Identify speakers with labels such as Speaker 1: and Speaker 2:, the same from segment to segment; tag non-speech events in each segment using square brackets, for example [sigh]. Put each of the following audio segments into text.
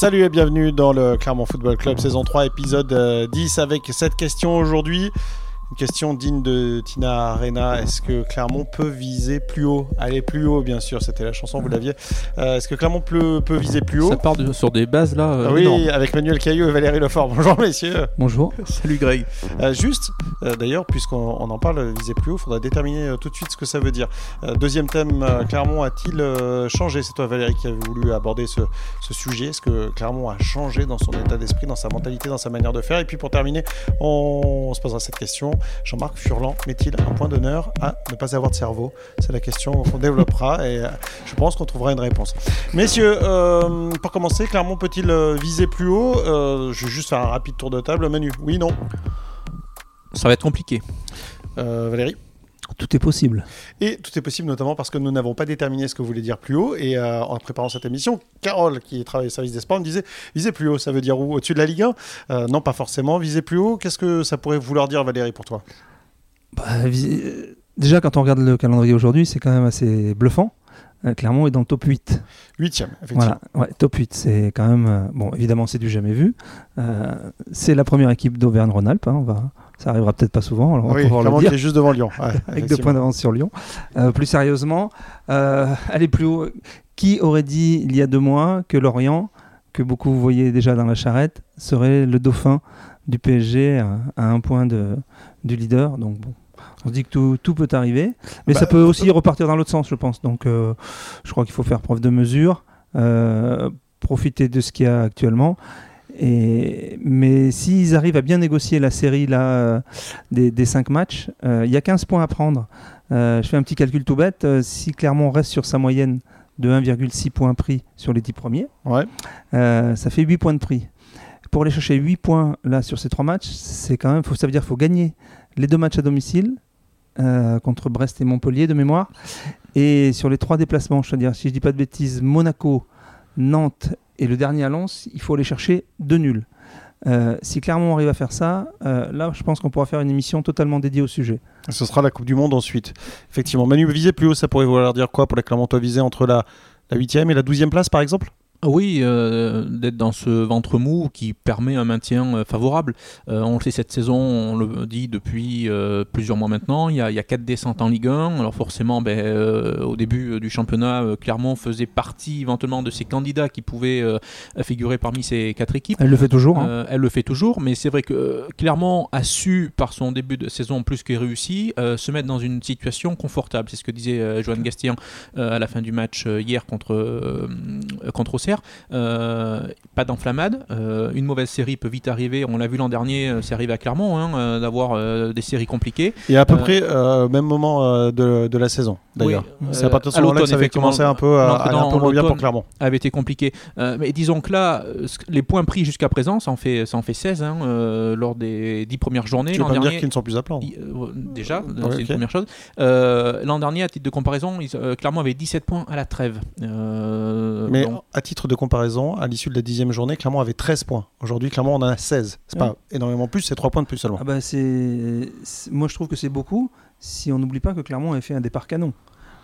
Speaker 1: Salut et bienvenue dans le Clermont Football Club saison 3 épisode 10 euh, avec cette question aujourd'hui. Une question digne de Tina Arena. Est-ce que Clermont peut viser plus haut? Aller plus haut, bien sûr. C'était la chanson, vous l'aviez. Euh, Est-ce que Clermont peut, peut, viser plus haut?
Speaker 2: Ça part de, sur des bases là.
Speaker 1: Euh, oui, avec Manuel Caillot et Valérie Lefort. Bonjour, messieurs.
Speaker 3: Bonjour.
Speaker 2: Salut, Greg.
Speaker 1: Euh, juste, euh, d'ailleurs, puisqu'on en parle, viser plus haut, il faudra déterminer euh, tout de suite ce que ça veut dire. deuxième thème, Clermont a-t-il changé? C'est toi, Valérie, qui a voulu aborder ce, ce sujet. Est-ce que Clermont a changé dans son état d'esprit, dans sa mentalité, dans sa manière de faire? Et puis, pour terminer, on, on se posera cette question. Jean-Marc Furlan met-il un point d'honneur à ne pas avoir de cerveau? C'est la question qu'on développera et je pense qu'on trouvera une réponse. Messieurs, euh, pour commencer, Clermont peut-il viser plus haut? Euh, Je vais juste faire un rapide tour de table. Manu, oui, non?
Speaker 2: Ça va être compliqué.
Speaker 1: Euh, Valérie?
Speaker 3: Tout est possible.
Speaker 1: Et tout est possible notamment parce que nous n'avons pas déterminé ce que vous voulez dire plus haut. Et euh, en préparant cette émission, Carole, qui travaille au service des sports, me disait viser plus haut, ça veut dire où? Au-dessus de la Ligue 1 euh, Non, pas forcément. Viser plus haut, qu'est-ce que ça pourrait vouloir dire, Valérie, pour toi?
Speaker 3: Bah, Déjà, quand on regarde le calendrier aujourd'hui, c'est quand même assez bluffant. Euh, Clermont est dans le top 8.
Speaker 1: 8 effectivement.
Speaker 3: Voilà, ouais, top 8. C'est quand même. Euh, bon, évidemment, c'est du jamais vu. Euh, c'est la première équipe d'Auvergne-Rhône-Alpes. Hein, on va, ça arrivera peut-être pas souvent. Alors on
Speaker 1: oui,
Speaker 3: va le dire.
Speaker 1: est juste devant Lyon. Ouais, [laughs]
Speaker 3: Avec deux points d'avance sur Lyon. Euh, plus sérieusement, euh, aller plus haut. Qui aurait dit il y a deux mois que Lorient, que beaucoup vous voyez déjà dans la charrette, serait le dauphin du PSG à, à un point de, du leader? Donc bon, on se dit que tout, tout peut arriver, mais
Speaker 1: Bah,
Speaker 3: ça peut aussi repartir dans l'autre sens, je pense. Donc, euh, je crois qu'il faut faire preuve de mesure, euh, profiter de ce qu'il y a actuellement. Et, mais s'ils arrivent à bien négocier la série là, euh, des, des 5 matchs, euh, il y a 15 points à prendre. Euh, je fais un petit calcul tout bête. si Clermont reste sur sa moyenne de 1,6 points prix sur les 10 premiers,
Speaker 1: Ouais.
Speaker 3: ça fait 8 points de prix. Pour aller chercher 8 points là sur ces 3 matchs, c'est quand même, faut, ça veut dire qu'il faut gagner les deux matchs à domicile contre Brest et Montpellier de mémoire. Et sur les trois déplacements, je veux dire, si je dis pas de bêtises, Monaco, Nantes et le dernier à Lens, il faut aller chercher deux nuls. Euh, si Clermont arrive à faire ça, euh, là, je pense qu'on pourra faire une émission totalement dédiée au sujet.
Speaker 1: Ce sera la Coupe du Monde ensuite. Effectivement. Manu, viser plus haut, ça pourrait vouloir dire quoi pour les Clermontois viser entre la, la 8e et la 12e place, par exemple?
Speaker 2: Oui, euh, d'être dans ce ventre mou qui permet un maintien euh, favorable. Euh, on le sait cette saison, on le dit depuis euh, plusieurs mois maintenant, il y, a, il y a quatre descentes en Ligue 1. Alors forcément, ben, au début du championnat, Clermont faisait partie éventuellement de ces candidats qui pouvaient figurer parmi ces quatre équipes.
Speaker 3: Elle le fait toujours. hein.
Speaker 2: Elle le fait toujours, mais c'est vrai que Clermont a su, par son début de saison plus que réussi, se mettre dans une situation confortable. C'est ce que disait Joanne Gastien à la fin du match hier contre, contre. Euh, pas d'enflammade. Euh, une mauvaise série peut vite arriver. On l'a vu l'an dernier, euh, c'est arrivé à Clermont, hein, d'avoir des séries compliquées.
Speaker 1: Et à peu près au même moment de, de la saison, d'ailleurs.
Speaker 2: Oui,
Speaker 1: C'est à partir de ce moment-là que ça avait commencé un peu à, un peu moins bien pour. Clermont.
Speaker 2: avait été compliqué. Mais disons que là, les points pris jusqu'à présent, ça en fait, ça en fait 16 hein, euh, lors des 10 premières journées.
Speaker 1: Tu veux pas me dire qu'ils ne sont plus à plan
Speaker 2: euh, déjà,
Speaker 1: Ouais,
Speaker 2: c'est une première chose. Euh, L'an dernier, à titre de comparaison, ils, Clermont avait 17 points à la trêve.
Speaker 1: Mais
Speaker 2: donc,
Speaker 1: à titre de comparaison, à l'issue de la dixième journée, Clermont avait 13 points. Aujourd'hui, Clermont en a 16. C'est pas énormément plus, c'est 3 points de plus seulement.
Speaker 3: Ah bah c'est, c'est- moi je trouve que c'est beaucoup si on n'oublie pas que Clermont avait fait un départ canon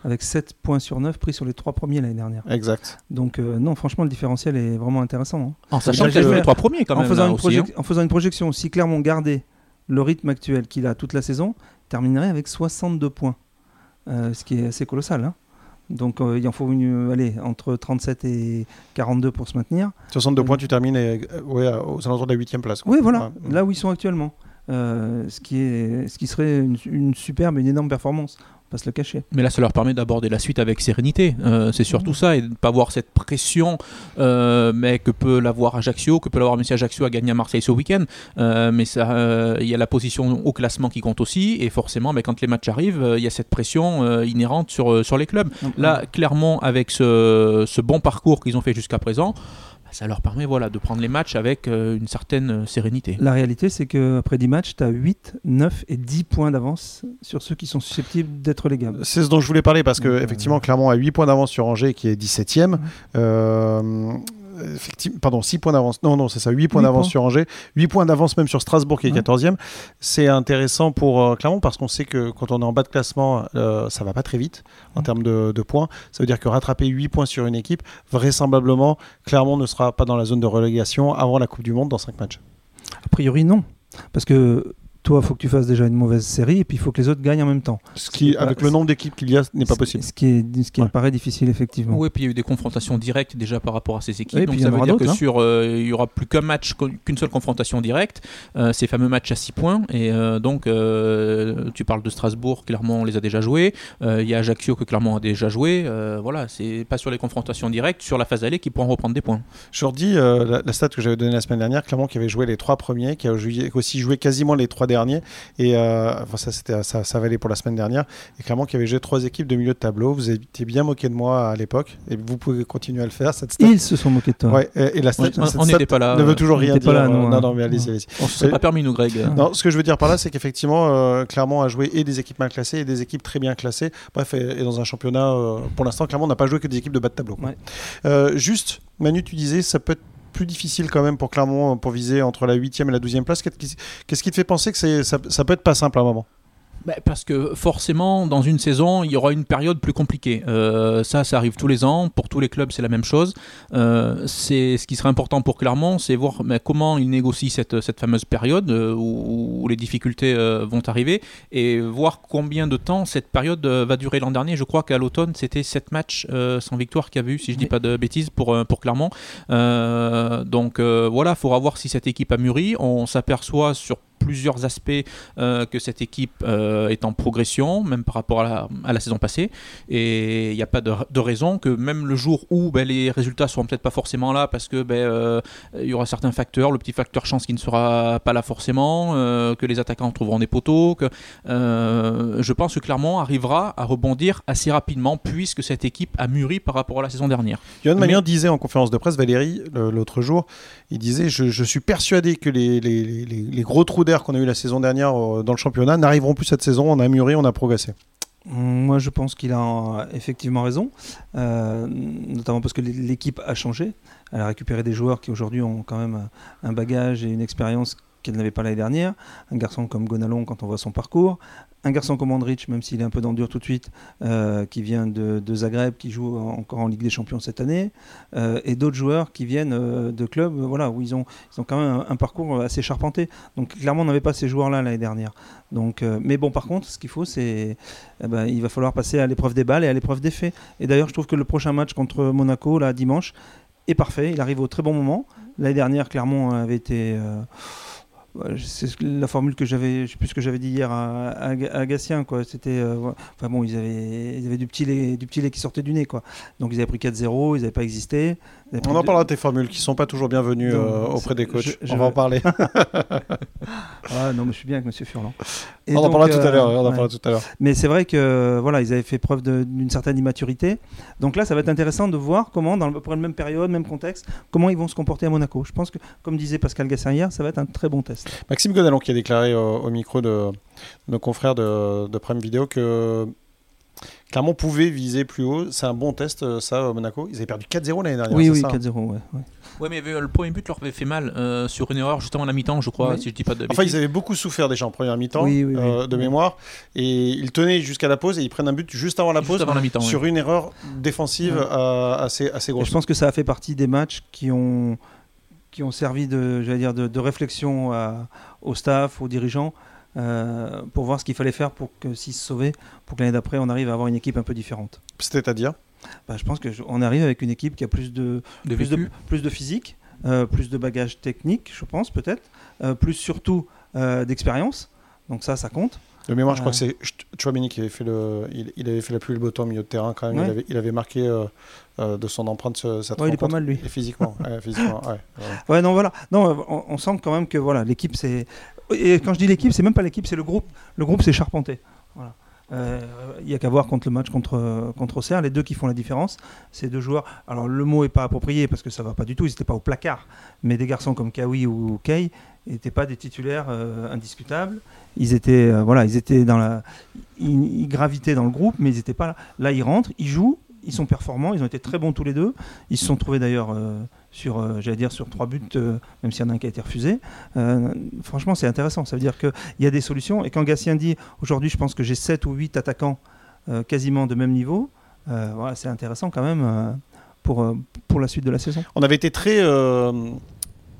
Speaker 3: avec 7 points sur 9 pris sur les 3 premiers l'année dernière.
Speaker 1: Exact.
Speaker 3: Donc euh, non, franchement le différentiel est vraiment intéressant. hein.
Speaker 2: en sachant
Speaker 3: je
Speaker 2: qu'il a
Speaker 3: vais
Speaker 2: joué les
Speaker 3: faire-
Speaker 2: trois premiers quand
Speaker 3: en,
Speaker 2: même.
Speaker 3: faisant
Speaker 2: là,
Speaker 3: une
Speaker 2: aussi, hein.
Speaker 3: projec- en faisant une projection, si Clermont gardait le rythme actuel qu'il a toute la saison, terminerait avec 62 points, Euh, ce qui est assez colossal. hein. Donc euh, il en faut une, allez, entre 37 et 42 pour se maintenir.
Speaker 1: 62
Speaker 3: Euh,
Speaker 1: points, tu termines euh, ouais, aux alentours de la huitième place. quoi.
Speaker 3: Oui, voilà,
Speaker 1: Ouais.
Speaker 3: là où ils sont actuellement. Euh, ce, qui est, ce qui serait une, une superbe, une énorme performance, va se le cacher.
Speaker 2: Mais là, ça leur permet d'aborder la suite avec sérénité. Euh, c'est surtout ça, et de ne pas avoir cette pression, euh, mais que peut l'avoir Ajaccio, que peut l'avoir Messi Ajaccio à gagner à Marseille ce week-end. Euh, mais il y a la position au classement qui compte aussi, et forcément, mais quand les matchs arrivent, il y a cette pression inhérente sur, sur les clubs. Là, clairement, avec ce, ce bon parcours qu'ils ont fait jusqu'à présent, ça leur permet voilà, de prendre les matchs avec euh, une certaine euh, sérénité.
Speaker 3: La réalité, c'est qu'après 10 matchs, tu as 8, 9 et 10 points d'avance sur ceux qui sont susceptibles d'être légables.
Speaker 1: C'est ce dont je voulais parler parce que
Speaker 3: Donc, euh,
Speaker 1: effectivement Clermont a 8 points d'avance sur Angers qui est 17e. Euh, effectivement, pardon, 6 points d'avance. Non, non, c'est ça, 8 points d'avance sur Angers, 8 points d'avance même sur Strasbourg qui est
Speaker 3: Ouais.
Speaker 1: 14e. C'est intéressant pour euh, Clermont parce qu'on sait que quand on est en bas de classement, euh, ça va pas très vite en termes de, de points. Ça veut dire que rattraper 8 points sur une équipe, vraisemblablement, Clermont ne sera pas dans la zone de relégation avant la Coupe du Monde dans 5 matchs.
Speaker 3: A priori, non. Parce que toi, il faut que tu fasses déjà une mauvaise série et puis il faut que les autres gagnent en même temps.
Speaker 1: Ce qui, avec
Speaker 3: pas-
Speaker 1: le nombre d'équipes qu'il y a, n'est pas possible.
Speaker 3: Ce qui, est, ce qui
Speaker 1: Ouais.
Speaker 3: me paraît difficile, effectivement.
Speaker 2: Oui, puis il y a eu des confrontations directes déjà par rapport à ces équipes.
Speaker 3: Oui,
Speaker 2: donc
Speaker 3: puis
Speaker 2: ça veut
Speaker 3: aura
Speaker 2: dire que
Speaker 3: hein.
Speaker 2: sur, euh, il y aura plus qu'un match, qu'une seule confrontation directe, euh, ces fameux matchs à 6 points. Et euh, donc, euh, tu parles de Strasbourg, Clermont les a déjà joués. Euh, Il y a Ajaccio que Clermont a déjà joué. Euh, voilà, c'est pas sur les confrontations directes, sur la phase allée qu'ils pourront reprendre des points.
Speaker 1: Je redis euh, la, la stat que j'avais donnée la semaine dernière, Clermont qui avait joué les trois premiers, qui a aussi joué quasiment les trois derniers, et euh, enfin, ça, c'était, ça, ça valait pour la semaine dernière, et Clermont qui avait joué trois équipes de milieu de tableau. Vous étiez bien moqué de moi à l'époque, et vous pouvez continuer à le faire. Cette stat,
Speaker 3: Ils se sont moqués de toi.
Speaker 1: ouais, et, et la stat,
Speaker 2: On- on- on n'était pas là,
Speaker 1: ne veut
Speaker 2: euh,
Speaker 1: toujours
Speaker 3: on
Speaker 1: rien dire.
Speaker 3: là, nous,
Speaker 1: non,
Speaker 3: hein.
Speaker 1: non, mais allez-y, allez-y.
Speaker 2: On se serait
Speaker 1: Euh,
Speaker 2: pas permis, nous, Greg.
Speaker 1: Non, ce que je veux dire par là, c'est qu'effectivement, euh, Clermont a joué et des équipes mal classées et des équipes très bien classées. Bref, et, et dans un championnat, euh, pour l'instant, Clermont n'a pas joué que des équipes de bas de tableau.
Speaker 3: Ouais.
Speaker 1: Euh, juste, Manu, tu disais, ça peut être plus difficile quand même pour Clermont pour viser entre la 8e et la 12e place. Qu'est-ce qui, te fait penser que ça, ça peut être pas simple à un moment?
Speaker 2: Bah, parce que forcément, dans une saison, il y aura une période plus compliquée. Euh, ça, ça arrive tous les ans. Pour tous les clubs, c'est la même chose. Euh, c'est ce qui serait important pour Clermont, c'est voir comment ils négocient cette, cette fameuse période euh, où, où les difficultés vont arriver et voir combien de temps cette période va durer l'an dernier. Je crois qu'à l'automne, c'était 7 matchs sans victoire qu'il y avait eu, si je dis
Speaker 3: Oui.
Speaker 2: pas de bêtises, pour, pour Clermont. Donc voilà, il faudra voir si cette équipe a mûri. On s'aperçoit sur plusieurs aspects euh, que cette équipe euh, est en progression, même par rapport à la, à la saison passée. Et il n'y a pas de, de raison que même le jour où ben, les résultats seront peut-être pas forcément là, parce que ben, euh, il y aura certains facteurs, le petit facteur chance qui ne sera pas là forcément, que les attaquants trouveront des poteaux, que je pense que Clermont arrivera à rebondir assez rapidement puisque cette équipe a mûri par rapport à la saison dernière. Mais-
Speaker 1: Magnan disait en conférence de presse, Valérie, l'autre jour, il disait Je, je suis persuadé que les, les- les- les gros trous qu'on a eu la saison dernière euh, dans le championnat n'arriveront plus cette saison. On a mûri, on a progressé.
Speaker 3: Moi, je pense qu'il a euh, effectivement raison, euh, notamment parce que l'é- l'équipe a changé. Elle a récupéré des joueurs qui aujourd'hui ont quand même un bagage et une expérience qu'elle n'avait pas l'année dernière. Un garçon comme Gonalon, quand on voit son parcours. Un garçon comme Andrich, même s'il est un peu dans tout de suite, euh, qui vient de, Zagreb, qui joue en- encore en Ligue des Champions cette année. Euh, et d'autres joueurs qui viennent euh, de clubs voilà, où ils ont, quand même un, parcours assez charpenté. Donc clairement, on n'avait pas ces joueurs-là l'année dernière. Donc, mais bon, par contre, ce qu'il faut, c'est eh ben, il va falloir passer à l'épreuve des balles et à l'épreuve des faits. Et d'ailleurs, je trouve que le prochain match contre Monaco, là, dimanche, est parfait. Il arrive au très bon moment. L'année dernière, Clermont avait été. C'est ce- la formule que j'avais, plus que j'avais dit hier à, Gatien, quoi. C'était, euh, ils avaient du petit lait, du petit lait qui sortait du nez, quoi. Donc ils avaient pris 4-0, ils n'avaient pas existé.
Speaker 1: On en parlera de tes formules qui sont pas toujours bienvenues
Speaker 3: Non,
Speaker 1: euh, auprès des coachs.
Speaker 3: je- je
Speaker 1: on va en parler. [laughs]
Speaker 3: Ah non, mais je suis bien avec Monsieur Furlan. Et
Speaker 1: on en
Speaker 3: donc,
Speaker 1: parlera tout à
Speaker 3: euh,
Speaker 1: l'heure. On en parlera tout à l'heure.
Speaker 3: Mais c'est vrai que voilà, ils avaient fait preuve d'une certaine immaturité. Donc là, ça va être intéressant de voir comment, dans le- à peu près la même période, même contexte, comment ils vont se comporter à Monaco. Je pense que, comme disait Pascal Gassin hier, ça va être un très bon test.
Speaker 1: Maxime Godalon qui a déclaré au, au micro de, de nos confrères de, de Prime Video que Clermont pouvait viser plus haut. C'est un bon test, euh, ça, au Monaco. Ils avaient perdu 4-0 l'année dernière.
Speaker 3: oui, oui,
Speaker 1: ça
Speaker 3: 4-0, ouais, ouais.
Speaker 2: Oui, mais euh, le premier but leur avait fait mal euh, sur une erreur justement à la mi-temps, je crois,
Speaker 3: Oui.
Speaker 2: si je dis pas de
Speaker 1: Enfin, ils avaient beaucoup souffert déjà en première mi-temps,
Speaker 3: Oui, oui, oui.
Speaker 1: euh, de mémoire. Et ils tenaient jusqu'à la pause et ils prennent un but juste avant la
Speaker 2: Juste
Speaker 1: pause
Speaker 2: avant la mi-temps,
Speaker 1: sur une erreur défensive
Speaker 3: Ouais.
Speaker 1: euh, assez, assez
Speaker 3: Et
Speaker 1: grosse.
Speaker 3: je pense que ça a fait partie des matchs qui ont, qui ont servi de, j'allais dire, de, de réflexion à- au staff, aux dirigeants, euh, pour voir ce qu'il fallait faire pour que s'ils se sauvaient, pour que l'année d'après, on arrive à avoir une équipe un peu différente.
Speaker 1: C'est-à-dire?
Speaker 3: Bah, je pense qu'on arrive avec une équipe qui a plus de,
Speaker 2: de
Speaker 3: plus de, plus de physique, euh, plus de bagages techniques, je pense peut-être, euh, plus surtout euh, d'expérience. Donc ça, ça compte.
Speaker 1: De mémoire, je crois que c'est Chouameni qui avait fait le, il, il avait fait la pluie et le beau temps au milieu de terrain quand même.
Speaker 3: Ouais.
Speaker 1: Il, avait, il avait marqué euh, euh, de son empreinte ce- cette
Speaker 3: Ouais, il est pas
Speaker 1: rencontre.
Speaker 3: mal lui.
Speaker 1: Et physiquement, ouais, physiquement, ouais, [laughs] ouais.
Speaker 3: Ouais, non, voilà. Non, on, on sent quand même que voilà, l'équipe, c'est. Et quand je dis l'équipe, c'est même pas l'équipe, c'est le groupe. Le groupe, c'est charpenté. Euh, Il y a qu'à voir contre le match contre, contre Auxerre, les deux qui font la différence. Ces deux joueurs. Alors, le mot est pas approprié parce que ça va pas du tout, ils n'étaient pas au placard. Mais des garçons comme Kawi ou Kay n'étaient pas des titulaires euh, indiscutables. Ils étaient, euh, voilà, ils étaient dans la. Ils, ils gravitaient dans le groupe, mais ils n'étaient pas là. Là, ils rentrent, ils jouent. ils sont performants, ils ont été très bons tous les deux. Ils se sont trouvés d'ailleurs euh, sur, euh, j'allais dire, sur trois buts, euh, même s'il y en a un qui a été refusé. Euh, franchement, c'est intéressant. Ça veut dire qu'il y a des solutions. Et quand Gatien dit aujourd'hui, je pense que j'ai 7 ou 8 attaquants quasiment de même niveau, voilà, c'est intéressant quand même pour, pour la suite de la saison.
Speaker 1: On avait été très,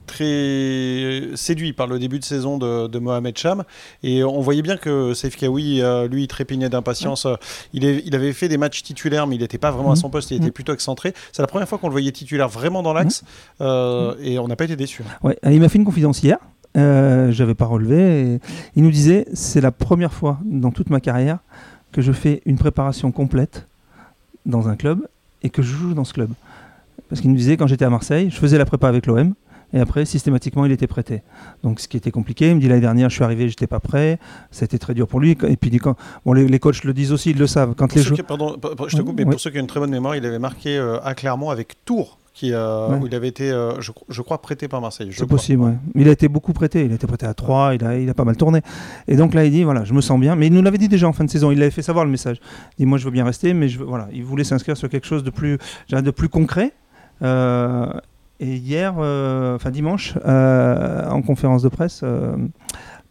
Speaker 1: très séduit par le début de saison de, de Mohamed Cham et on voyait bien que Saif Kawi, euh, lui, trépignait d'impatience. Il, avait fait des matchs titulaires, mais il n'était pas vraiment à son poste, il était
Speaker 3: Mhm.
Speaker 1: plutôt excentré. C'est la première fois qu'on le voyait titulaire vraiment dans l'axe euh, et on n'a pas été déçus.
Speaker 3: Ouais, il m'a fait une confidence hier. Euh, j'avais pas relevé. et il nous disait c'est la première fois dans toute ma carrière que je fais une préparation complète dans un club et que je joue dans ce club. Parce qu'il nous disait quand j'étais à Marseille, je faisais la prépa avec l'OM et après systématiquement il était prêté. Donc ce qui était compliqué, il me dit l'année dernière je suis arrivé, j'étais pas prêt, c'était très dur pour lui. Et puis quand bon les, les coachs le disent aussi, ils le savent. Quand
Speaker 1: Pour
Speaker 3: les
Speaker 1: qui- pardon, je te coupe, mais pour ceux qui ont une très bonne mémoire, il avait marqué euh, à Clermont avec Tours, qui, euh,
Speaker 3: Ouais.
Speaker 1: où il avait été, euh, je, je crois, prêté par Marseille.
Speaker 3: C'est possible, ouais. Mais il a été beaucoup prêté. Il a été prêté à 3, il a, il a pas mal tourné. Et donc là, il dit voilà, je me sens bien. Mais il nous l'avait dit déjà en fin de saison. Il l'avait fait savoir le message. Il dit moi, je veux bien rester, mais je veux, voilà. Il voulait s'inscrire sur quelque chose de plus, de plus concret. Euh, et hier, euh, enfin dimanche, euh, en conférence de presse. euh,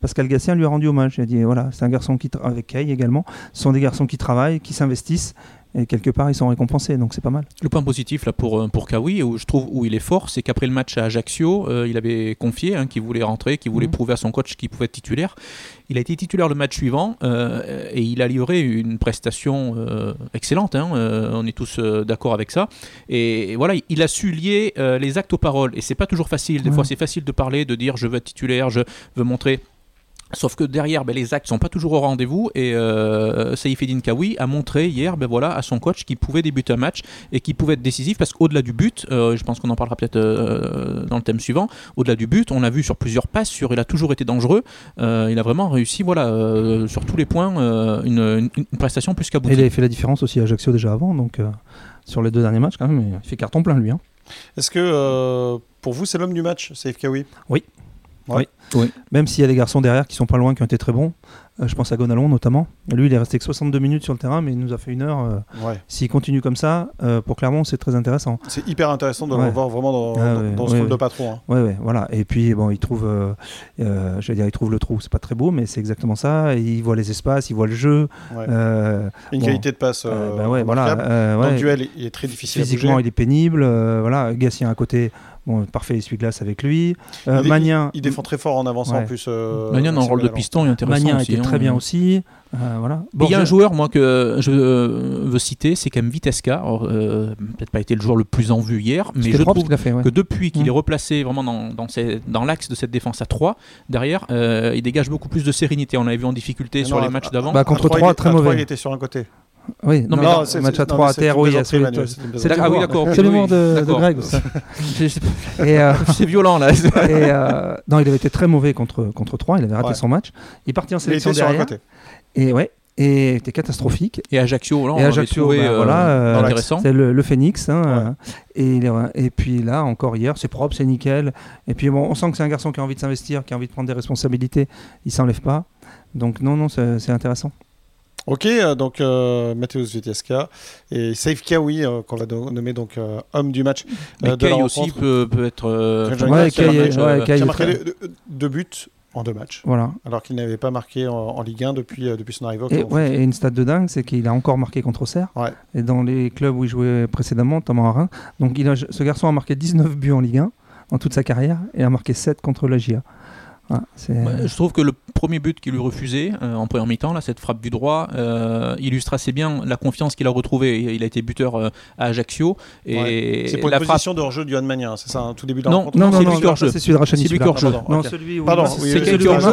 Speaker 3: Pascal Gatien lui a rendu hommage. Il a dit voilà, c'est un garçon qui, avec Kay également, ce sont des garçons qui travaillent, qui s'investissent, et quelque part ils sont récompensés, donc c'est pas mal.
Speaker 2: Le point positif là pour euh, pour Kawi, où je trouve où il est fort, c'est qu'après le match à Ajaccio, euh, il avait confié hein, qu'il voulait rentrer, qu'il voulait
Speaker 3: Mhm.
Speaker 2: prouver à son coach qu'il pouvait être titulaire. Il a été titulaire le match suivant euh, et il a livré une prestation euh, excellente. hein, on est tous d'accord avec ça. Et, et voilà, il a su lier les actes aux paroles. Et c'est pas toujours facile. Des
Speaker 3: Ouais.
Speaker 2: fois, c'est facile de parler, de dire je veux être titulaire, je veux montrer. Sauf que derrière, ben, les actes sont pas toujours au rendez-vous et euh, Saïfedine Kawi a montré hier ben, voilà, à son coach qu'il pouvait débuter un match et qu'il pouvait être décisif parce qu'au-delà du but, euh, je pense qu'on en parlera peut-être euh, dans le thème suivant, au-delà du but, on l'a vu sur plusieurs passes, sur, il a toujours été dangereux, euh, il a vraiment réussi voilà, euh, sur tous les points euh, une, une- une prestation plus qu'aboutie.
Speaker 3: il avait fait la différence aussi à Ajaccio déjà avant, donc euh, sur les deux derniers matchs quand même, il fait carton plein lui. hein.
Speaker 1: Est-ce que euh, pour vous, c'est l'homme du match, Saif Kawi?
Speaker 3: Même s'il y a des garçons derrière qui sont pas loin, qui ont été très bons. Euh, je pense à Gonalon notamment. Lui, il est resté que 62 minutes sur le terrain, mais il nous a fait une heure. euh,
Speaker 1: Ouais.
Speaker 3: S'il continue comme ça, euh, pour Clermont, c'est très intéressant.
Speaker 1: C'est hyper intéressant de
Speaker 3: Ouais.
Speaker 1: le voir vraiment dans,
Speaker 3: Ah
Speaker 1: dans-
Speaker 3: ouais,
Speaker 1: dans ce
Speaker 3: ouais,
Speaker 1: rôle de patron. hein.
Speaker 3: Ouais, ouais, voilà. Et puis, bon, il trouve, euh, euh, je dire, il trouve le trou. C'est pas très beau, mais c'est exactement ça. Il voit les espaces, il voit le jeu.
Speaker 1: Ouais.
Speaker 3: Euh,
Speaker 1: Une
Speaker 3: bon.
Speaker 1: qualité de passe
Speaker 3: euh,
Speaker 1: euh,
Speaker 3: bah ouais, voilà.
Speaker 1: Dans le duel, il est très difficile à
Speaker 3: Physiquement,
Speaker 1: bouger.
Speaker 3: il est pénible. euh, voilà, Gatien à côté, bon, parfait essuie-glace avec lui. Euh,
Speaker 1: Il est-
Speaker 3: Magnien,
Speaker 1: Il défend très fort en avançant
Speaker 3: Ouais.
Speaker 1: en plus. euh,
Speaker 2: dans le
Speaker 1: c'est
Speaker 2: rôle de piston est intéressant
Speaker 3: Magnien
Speaker 2: aussi.
Speaker 3: était
Speaker 2: hein.
Speaker 3: très bien aussi. Euh, voilà.
Speaker 2: Il y a un joueur, moi, que je euh, veux citer, c'est quand même Vitesca. Euh, Peut-être pas été le joueur le plus en vue hier, mais je trouve
Speaker 3: a fait, ouais.
Speaker 2: que depuis qu'il
Speaker 3: Mm.
Speaker 2: est replacé vraiment dans, dans, ces- dans l'axe de cette défense à 3, derrière, euh, il dégage beaucoup plus de sérénité. On l'avait vu en difficulté
Speaker 1: Mais
Speaker 2: sur
Speaker 1: non,
Speaker 2: les
Speaker 1: à-
Speaker 2: matchs d'avant.
Speaker 3: Bah, contre
Speaker 1: trois,
Speaker 3: trois,
Speaker 1: il est-
Speaker 3: très
Speaker 1: à trois,
Speaker 3: mauvais.
Speaker 1: il était sur un côté.
Speaker 3: Oui,
Speaker 2: Non,
Speaker 3: non,
Speaker 2: mais non,
Speaker 1: c'est-
Speaker 3: match à
Speaker 1: non,
Speaker 3: 3
Speaker 1: mais
Speaker 3: à terre, oui,
Speaker 1: plaisanterie,
Speaker 3: c'est
Speaker 1: c'est
Speaker 3: l'humour,
Speaker 2: Ah oui, d'accord,
Speaker 3: c'est
Speaker 2: oui,
Speaker 3: l'humour
Speaker 2: oui,
Speaker 3: de, de. Greg. ça. [laughs] Et, euh, [laughs]
Speaker 2: C'est violent là. [laughs]
Speaker 3: et, euh, non, il avait été très mauvais contre, contre 3, il avait raté
Speaker 1: Ouais.
Speaker 3: son match. Il est parti en
Speaker 1: Il
Speaker 3: sélection
Speaker 1: était sur un
Speaker 3: derrière.
Speaker 1: côté.
Speaker 3: Et ouais, et était catastrophique.
Speaker 2: Et Ajaccio, là, on
Speaker 3: Et
Speaker 2: l'avait
Speaker 3: Ajaccio,
Speaker 2: trouvé
Speaker 3: bah,
Speaker 2: euh,
Speaker 3: voilà, euh,
Speaker 2: intéressant.
Speaker 3: C'est le, le Phoenix. hein, euh, et, il et puis là, encore hier, c'est propre, c'est nickel. Et puis bon, on sent que c'est un garçon qui a envie de s'investir, qui a envie de prendre des responsabilités. Il s'enlève pas. Donc non, non, c'est intéressant.
Speaker 1: Ok, euh, donc euh, Mateusz Vitesca et Saif Kawi, euh, qu'on va nommer donc euh, homme du match
Speaker 2: Mais
Speaker 1: euh, de la
Speaker 2: Kay aussi peut, peut être. euh,
Speaker 3: Ouais,
Speaker 1: qui a euh,
Speaker 3: ouais,
Speaker 1: a marqué deux, deux buts en deux matchs,
Speaker 3: Voilà.
Speaker 1: alors qu'il n'avait pas marqué en, en Ligue 1 depuis, euh, depuis son arrivée au
Speaker 3: Et, ouais, et une stat de dingue, c'est qu'il a encore marqué contre Auxerre.
Speaker 1: Ouais.
Speaker 3: Et dans les clubs où il jouait précédemment, notamment à Reims. Donc il a, ce garçon a marqué 19 buts en Ligue 1 dans toute sa carrière et a marqué 7 contre la GIA.
Speaker 2: Ouais, je trouve que le premier but qu'il lui refusait euh, en première mi-temps, là, cette frappe du droit, euh, illustre assez bien la confiance qu'il a retrouvée. Il a été buteur euh, à Ajaccio et
Speaker 1: Ouais. C'est pour
Speaker 2: la
Speaker 1: une
Speaker 2: frappe.
Speaker 1: position de hors-jeu du Johan Magnin, c'est ça, hein, tout début de
Speaker 2: Non,
Speaker 3: non, non,
Speaker 2: c'est
Speaker 3: non,
Speaker 2: qui
Speaker 3: c'est celui de Rachani.
Speaker 2: C'est lui qui
Speaker 3: celui-là.
Speaker 2: hors jeu.
Speaker 1: Pardon,
Speaker 3: Non, celui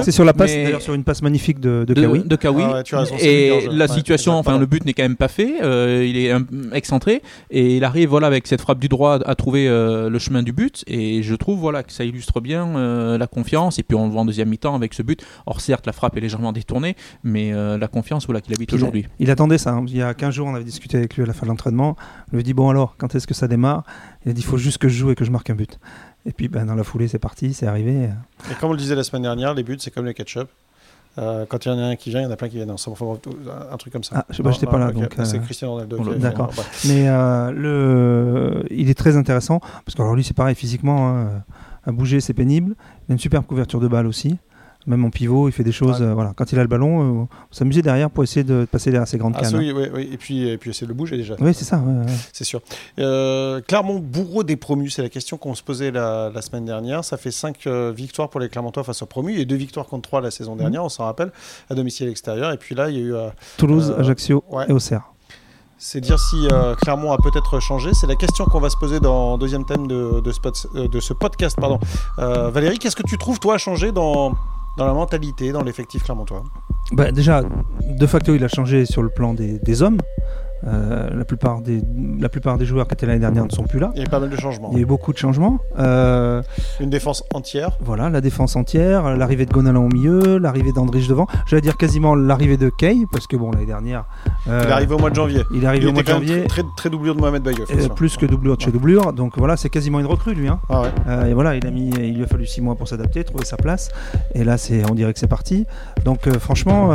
Speaker 3: c'est sur la passe,
Speaker 2: Mais-
Speaker 3: d'ailleurs sur une passe magnifique de, de
Speaker 2: de,
Speaker 3: Kawi.
Speaker 2: de Kawi.
Speaker 1: Ah ouais, raison, qui
Speaker 2: et la situation, enfin le but n'est quand même pas fait. euh, il est un- excentré et il arrive voilà avec cette frappe du droit à trouver euh, le chemin du but. Et je trouve voilà que ça illustre bien euh, la confiance. Et puis on le voit en deuxième mi-temps avec ce but. Or certes la frappe est légèrement détournée, mais euh, la confiance voilà qu'il habite aujourd'hui.
Speaker 3: Il attendait ça. hein. Il y a 15 jours, on avait discuté avec lui à la fin de l'entraînement. On lui a dit Bon, alors, quand est-ce que ça démarre? Il a dit Il faut juste que je joue et que je marque un but. Et puis, ben, dans la foulée, c'est parti, c'est arrivé.
Speaker 1: Et comme on le disait la semaine dernière, les buts, c'est comme le ketchup. Euh, quand il y en a un qui vient, il y en a plein qui viennent. Fait un truc comme ça.
Speaker 3: Ah, je sais pas, j'étais pas là, donc,
Speaker 1: C'est
Speaker 3: euh,
Speaker 1: Cristiano Ronaldo.
Speaker 3: d'accord. Mais euh, le, il est très intéressant parce que alors lui c'est pareil physiquement, hein, à bouger c'est pénible. Il a une superbe couverture de balle aussi. Même en pivot, il fait des choses.
Speaker 1: Ouais.
Speaker 3: euh, voilà, quand il a le ballon, euh, on s'amusait derrière pour essayer de passer derrière ses grandes
Speaker 1: Ah,
Speaker 3: cannes.
Speaker 1: oui, oui, oui. Et puis, et puis essayer de le bouger déjà.
Speaker 3: Oui, c'est ça. ouais, ouais.
Speaker 1: C'est sûr. Euh, Clermont, bourreau des promus, c'est la question qu'on se posait la, la semaine dernière. Ça fait 5 victoires pour les Clermontois face aux promus et 2 victoires contre 3 la saison dernière, on s'en rappelle, à domicile extérieur. Et puis là, il y a eu.
Speaker 3: Toulouse, Ajaccio
Speaker 1: ouais.
Speaker 3: et Auxerre.
Speaker 1: c'est dire si euh, Clermont a peut-être changé. C'est la question qu'on va se poser dans le deuxième thème de, de ce, pod- de ce podcast. Pardon. Euh, Valérie, qu'est-ce que tu trouves, toi, changer dans, dans la mentalité, dans l'effectif clermontois
Speaker 3: Bah, déjà, de facto, il a changé sur le plan des, des hommes. Euh, la, plupart des, la plupart des joueurs qui étaient l'année dernière ne sont plus là.
Speaker 1: Il y a eu pas mal de changements.
Speaker 3: Il y a eu beaucoup de changements. Euh,
Speaker 1: Une défense entière.
Speaker 3: Voilà, la défense entière, l'arrivée de Gonalan au milieu, l'arrivée d'Andrich devant. J'allais dire quasiment l'arrivée de Kay, parce que bon, l'année dernière. euh,
Speaker 1: Il est arrivé au mois de janvier.
Speaker 3: il est arrivé
Speaker 1: Il
Speaker 3: au mois de janvier.
Speaker 1: très, très, doublure de Mohamed Bayeuf.
Speaker 3: plus que doublure de chez doublure, donc voilà, c'est quasiment une recrue lui. Hein.
Speaker 1: Ah ouais.
Speaker 3: Et voilà, il, a mis, il lui a fallu six mois pour s'adapter, trouver sa place. Et là, c'est, on dirait que c'est parti. Donc, franchement,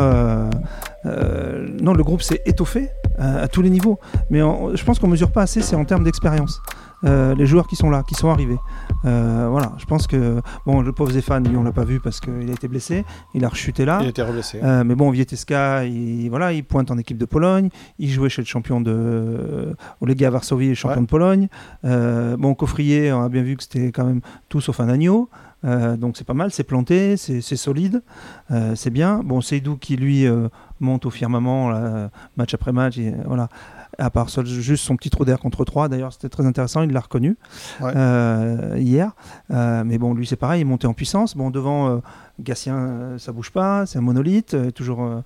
Speaker 3: euh, non, le groupe s'est étoffé euh, à tous les niveaux. Mais on- je pense qu'on mesure pas assez, c'est en termes d'expérience. Euh, les joueurs qui sont là, qui sont arrivés. Euh, voilà, je pense que bon, le pauvre Zéphane, lui, on l'a pas vu parce qu'il a été blessé, il a rechuté là.
Speaker 1: Il était reblessé.
Speaker 3: Euh, mais bon, Vieteska, il, voilà, il pointe en équipe de Pologne. Il jouait chez le champion de Olega Varsovie, champion
Speaker 1: Ouais.
Speaker 3: de Pologne. Bon, Coffrier, on a bien vu que c'était quand même tout sauf un agneau. Euh, donc c'est pas mal, c'est planté, c'est solide, euh, c'est bien. Bon, Seydou qui lui euh, monte au firmament là, match après match, et, voilà. À part seul- juste son petit trou d'air contre 3, d'ailleurs c'était très intéressant, il l'a reconnu
Speaker 1: Ouais.
Speaker 3: hier. Mais bon, lui c'est pareil, il est monté en puissance. Bon, devant Gatien, ça bouge pas, c'est un monolithe, toujours,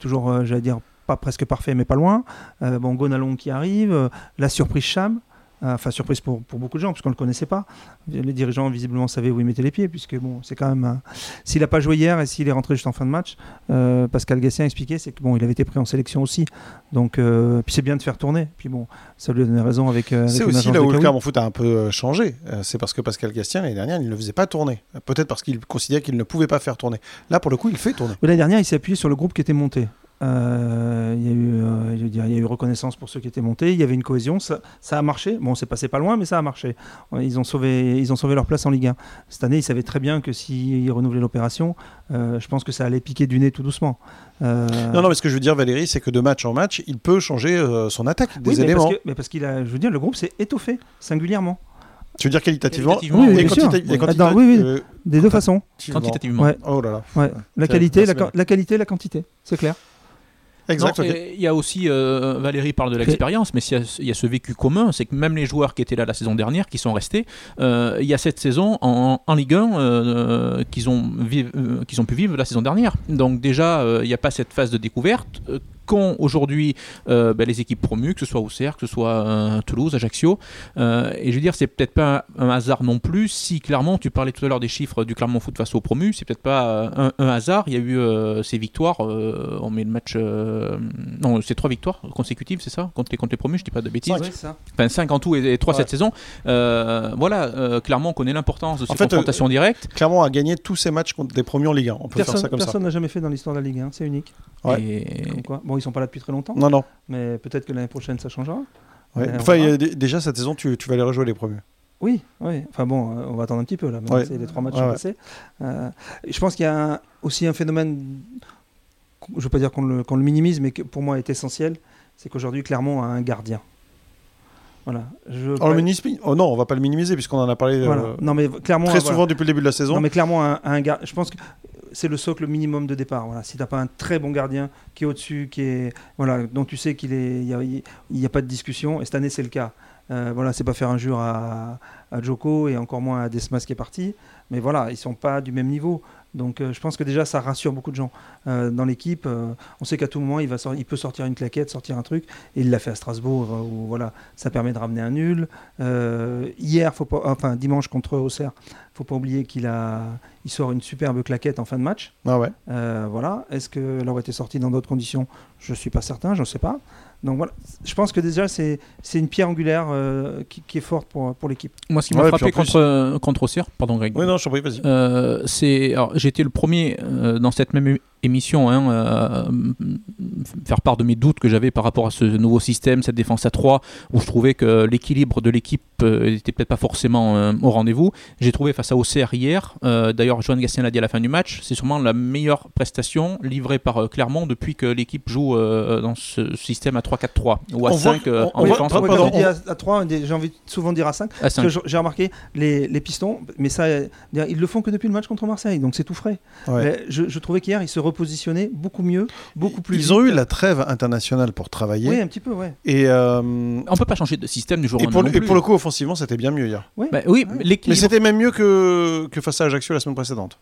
Speaker 3: toujours j'allais dire, pas presque parfait, mais pas loin. Bon, Gonalon qui arrive, la surprise Cham. Euh, Enfin, surprise pour, pour beaucoup de gens, parce qu'on ne le connaissait pas. Les dirigeants, visiblement, savaient où ils mettaient les pieds, puisque, bon, c'est quand même. un- S'il n'a pas joué hier et s'il est rentré juste en fin de match, euh, Pascal Gassien expliquait, c'est que, bon, il avait été pris en sélection aussi. Donc, euh, puis c'est bien de faire tourner. Puis, bon, ça lui a donné raison avec. avec
Speaker 1: C'est aussi là où le. Clermont Foot a un peu changé. C'est parce que Pascal Gastien, l'année dernière, il ne le faisait pas tourner. Peut-être parce qu'il considérait qu'il ne pouvait pas faire tourner. Là, pour le coup, il fait tourner.
Speaker 3: L'année dernière, il s'est appuyé sur le groupe qui était monté. Euh, il, y a eu, euh, je veux dire, il y a eu reconnaissance pour ceux qui étaient montés. Il y avait une cohésion. Ça, ça a marché. Bon, c'est passé pas loin, mais ça a marché. Ils ont sauvé, ils ont sauvé leur place en Ligue 1. Cette année, ils savaient très bien que s'ils renouvelaient l'opération, euh, je pense que ça allait piquer du nez tout doucement. Euh,
Speaker 1: Non, non, mais ce que je veux dire, Valérie, c'est que de match en match, il peut changer euh, son attaque, des
Speaker 3: oui, mais
Speaker 1: éléments.
Speaker 3: parce que, mais parce qu'il a, je veux dire, le groupe s'est étoffé singulièrement
Speaker 1: Tu veux dire qualitativement,
Speaker 2: Qualitativement,
Speaker 3: Oui, oui,
Speaker 1: et
Speaker 3: bien sûr.
Speaker 1: quantita- et
Speaker 3: Ouais.
Speaker 1: quantita-
Speaker 3: Attends, oui, oui.
Speaker 1: euh,
Speaker 3: des deux façons.
Speaker 2: Quantitativement.
Speaker 3: Ouais,
Speaker 1: Oh là là.
Speaker 3: ouais. La qualité, la, la qualité, la quantité, c'est clair.
Speaker 1: Exact.
Speaker 2: Il y a aussi, euh, Valérie parle de l'expérience, mais il y, a, il y a ce vécu commun, c'est que même les joueurs qui étaient là la saison dernière, qui sont restés, euh, il y a cette saison en, en Ligue 1 euh, qu'ils ont, qu'ils ont pu vivre la saison dernière. Donc déjà, il n'y a pas cette phase de découverte. Qu'ont aujourd'hui euh, ben, les équipes promues, que ce soit Auxerre, que ce soit euh, Toulouse, Ajaccio. Euh, et je veux dire, c'est peut-être pas un, un hasard non plus si clairement, tu parlais tout à l'heure des chiffres du Clermont Foot face aux promus, c'est peut-être pas un, un hasard. Il y a eu euh, ces victoires, euh, on met le match. euh, non, c'est trois victoires consécutives, c'est ça? Contre les, contre les promus, je dis pas de bêtises.
Speaker 1: Cinq.
Speaker 3: ça.
Speaker 2: Enfin, 5 en tout et, 3
Speaker 1: Ouais.
Speaker 2: cette saison. Euh, voilà, euh, clairement, on connaît l'importance de ces
Speaker 1: fait, euh,
Speaker 2: confrontations directes.
Speaker 1: Clermont a gagné tous ses matchs contre des promus en Ligue 1. On peut faire
Speaker 3: Personne
Speaker 1: ça comme
Speaker 3: personne n'a jamais fait dans l'histoire de la Ligue 1, c'est unique.
Speaker 1: Ouais.
Speaker 2: Et-
Speaker 3: Comme quoi. Bon, ils sont pas là depuis très longtemps.
Speaker 1: Non, non.
Speaker 3: mais peut-être que l'année prochaine ça changera.
Speaker 1: Ouais. Enfin, y a déjà cette saison, tu, tu vas les rejouer les promus.
Speaker 3: Oui, oui. Enfin bon, euh, on va attendre un petit peu là.
Speaker 1: Ouais.
Speaker 3: C'est les trois matchs
Speaker 1: Ouais,
Speaker 3: passés. Euh, je pense qu'il y a un- aussi un phénomène, je ne veux pas dire qu'on le, minimise, mais que pour moi est essentiel, c'est qu'aujourd'hui Clermont a un gardien. Voilà. Je
Speaker 1: On le minimise Oh non, on va pas le minimiser puisqu'on en a parlé euh.
Speaker 3: Non mais Clermont
Speaker 1: très
Speaker 3: voilà.
Speaker 1: souvent depuis le début de la saison.
Speaker 3: Non mais clairement un, un gar- je pense que c'est le socle minimum de départ. Voilà. Si t'as pas un très bon gardien qui est au-dessus, qui voilà, dont tu sais qu'il est, il y a, y a pas de discussion. Et cette année c'est le cas. Euh, voilà, c'est pas faire injure à, à Joko et encore moins à Desmas qui est parti. Mais voilà, ils sont pas du même niveau. Donc euh, je pense que déjà ça rassure beaucoup de gens euh, dans l'équipe. euh, on sait qu'à tout moment il va il peut sortir une claquette, sortir un truc. Et il l'a fait à Strasbourg où voilà, ça permet de ramener un nul. Hier, faut pas, enfin dimanche contre Auxerre, faut pas oublier qu'il a, il sort une superbe claquette en fin de match.
Speaker 1: Ah ouais.
Speaker 3: Voilà. Est-ce qu'elle aurait été sortie dans d'autres conditions? Je suis pas certain, je ne sais pas. Donc voilà, je pense que déjà c'est c'est une pierre angulaire euh, qui, qui est forte pour, pour l'équipe.
Speaker 2: Moi, ce qui m'a
Speaker 1: Ouais,
Speaker 2: frappé contre, euh, contre Auxerre, pardon Greg,
Speaker 1: Oui, non, je t'en prie, vas-y.
Speaker 2: Euh, c'est alors j'ai été le premier euh, dans cette même émission hein, euh, faire part de mes doutes que j'avais par rapport à ce nouveau système, cette défense à 3, où je trouvais que l'équilibre de l'équipe n'était peut-être pas forcément au rendez-vous. J'ai trouvé face à Auxerre hier, d'ailleurs Joan Gastien l'a dit à la fin du match, c'est sûrement la meilleure prestation livrée par Clermont depuis que l'équipe joue dans ce système à 3-4-3 ou à 5 en défense.
Speaker 3: à, 3, j'ai envie souvent de dire à 5. J'ai remarqué les, les, pistons, mais ça, ils le font que depuis le match contre Marseille, donc c'est tout frais. Je, je, trouvais qu'hier, ils se repositionnaient beaucoup mieux, beaucoup plus.
Speaker 1: Ils ont eu la trêve internationale pour travailler.
Speaker 3: Oui, un petit peu, ouais.
Speaker 1: Et euh...
Speaker 2: on peut pas changer de système du jour au
Speaker 1: lendemain. Et pour le coup, offensivement, c'était bien mieux hier.
Speaker 2: oui, bah mais
Speaker 1: c'était même mieux que, que face à Ajaccio la semaine précédente.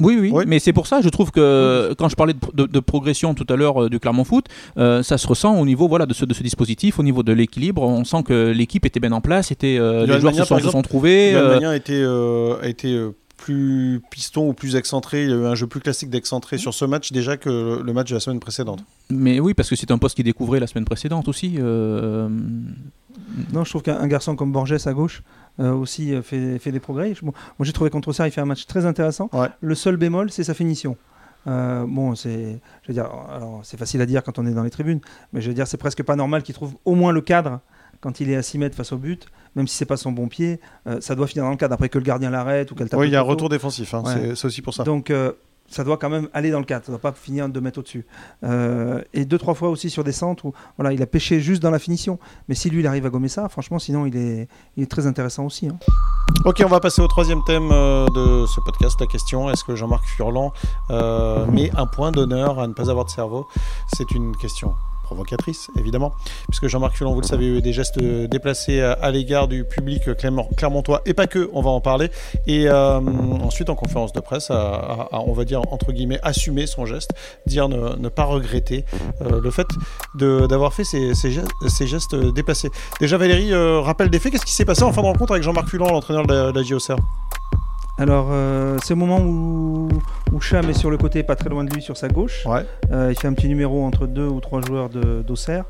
Speaker 2: Oui, oui, mais c'est pour ça, je trouve que quand je parlais de, progression tout à l'heure euh, du Clermont Foot, euh, ça se ressent au niveau voilà, de, ce, de ce dispositif, au niveau de l'équilibre. On sent que l'équipe était bien en place, était, euh, les joueurs se sont, se sont, trouvés.
Speaker 1: L'Allemagne a été, a été plus piston ou plus excentré. Un jeu plus classique d'excentré sur ce match déjà que le match de la semaine précédente.
Speaker 2: Mais oui, parce que c'est un poste qu'il découvrait la semaine précédente aussi.
Speaker 3: Non, je trouve qu'un garçon comme Borges à gauche, euh, aussi euh, fait, fait, des progrès. moi, j'ai trouvé contre ça, il fait un match très intéressant. Le seul bémol, c'est sa finition. Euh, bon, c'est, je veux dire, alors c'est facile à dire quand on est dans les tribunes, mais je veux dire, c'est presque pas normal qu'il trouve au moins le cadre quand il est à 6 mètres face au but, même si c'est pas son bon pied, ça doit finir dans le cadre après que le gardien l'arrête ou qu'elle tape.
Speaker 1: Oui, il y a un retour défensif, hein, c'est aussi pour ça.
Speaker 3: Donc ça doit quand même aller dans le cadre, ça ne doit pas finir de mettre au-dessus. Euh, et deux, trois fois aussi sur des centres où voilà, il a pêché juste dans la finition. Mais si lui, il arrive à gommer ça, franchement, sinon, il est, il est très intéressant aussi. Hein.
Speaker 1: Ok, on va passer au troisième thème euh, de ce podcast. La question est-ce que Jean-Marc Furlan euh, met un point d'honneur à ne pas avoir de cerveau? C'est une question provocatrice, évidemment, puisque Jean-Marc Fulon, vous le savez, a eu des gestes déplacés à, l'égard du public clermontois, et pas que, on va en parler. Et euh, ensuite, en conférence de presse, on va dire, entre guillemets, assumer son geste, dire ne, pas regretter euh, le fait d'avoir fait ces, gestes, déplacés. Déjà, Valérie, euh, rappelle des faits, qu'est-ce qui s'est passé en fin de rencontre avec Jean-Marc Fulon, l'entraîneur de la, de
Speaker 3: alors, euh, c'est au moment où, où, Cham est sur le côté, pas très loin de lui, sur sa gauche. Euh, il fait un petit numéro entre deux ou trois joueurs d'Auxerre.